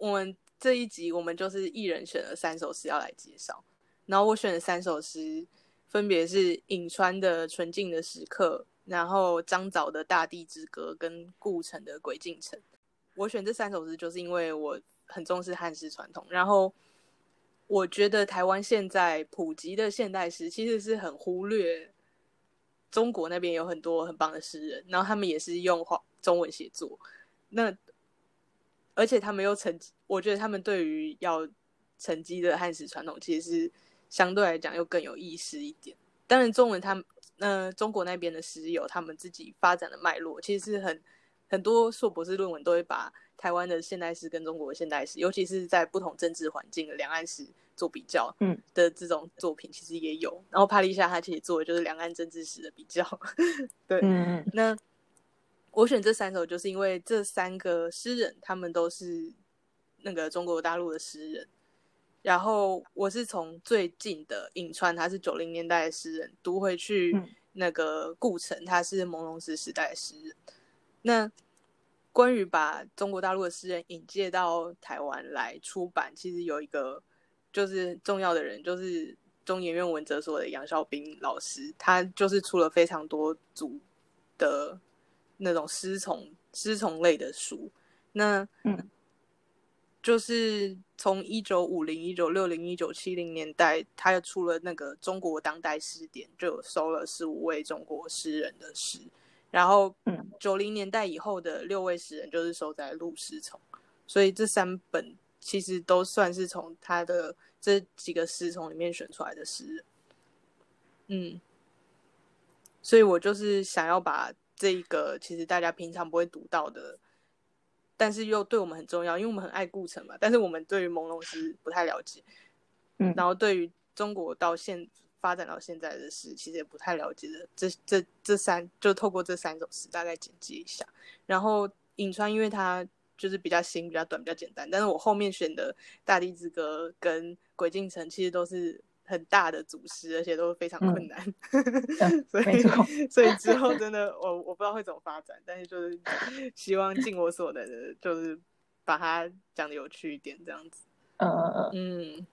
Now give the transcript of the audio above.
我们这一集我们就是一人选了三首诗要来介绍，然后我选的三首诗分别是颍川的《纯净的时刻》，然后张枣的《大地之歌》跟顾城的《鬼进城》。我选这三首诗就是因为我很重视汉诗传统，然后我觉得台湾现在普及的现代诗其实是很忽略中国那边有很多很棒的诗人，然后他们也是用中文写作，那而且他们又成，我觉得他们对于要沉积的汉史传统，其实是相对来讲又更有意识一点。当然，中文他们呃中国那边的诗有他们自己发展的脉络，其实是很。很多硕博士论文都会把台湾的现代史跟中国的现代史，尤其是在不同政治环境的两岸史做比较，嗯的这种作品其实也有。然后帕利夏他其实做的就是两岸政治史的比较，对，嗯嗯。那我选这三首，就是因为这三个诗人他们都是那个中国大陆的诗人，然后我是从最近的颍川，他是九零年代的诗人，读回去那个顾城，他是朦胧诗时代的诗人。那关于把中国大陆的诗人引介到台湾来出版，其实有一个就是重要的人，就是中研院文哲所的杨孝斌老师，他就是出了非常多组的那种诗丛诗丛类的书。那嗯，就是从一九五零、一九六零、一九七零年代，他又出了那个中国当代诗典，就有收了十五位中国诗人的诗。然后，嗯，九零年代以后的六位诗人就是收在陆诗丛，所以这三本其实都算是从他的这几个诗丛里面选出来的诗人。嗯，所以我就是想要把这一个其实大家平常不会读到的，但是又对我们很重要，因为我们很爱顾城嘛，但是我们对于朦胧诗不太了解，嗯，然后对于中国到现。发展到现在的诗，其实也不太了解的。这、这、这三，就透过这三首诗大概简介一下。然后颍川，因为它就是比较新、比较短、比较简单。但是我后面选的《大地之歌》跟《鬼进城》其实都是很大的组织，而且都非常困难。所以，所以之后 真的，我我不知道会怎么发展，但是就是 希望尽我所能的，就是把它讲的有趣一点，这样子。嗯嗯嗯。嗯。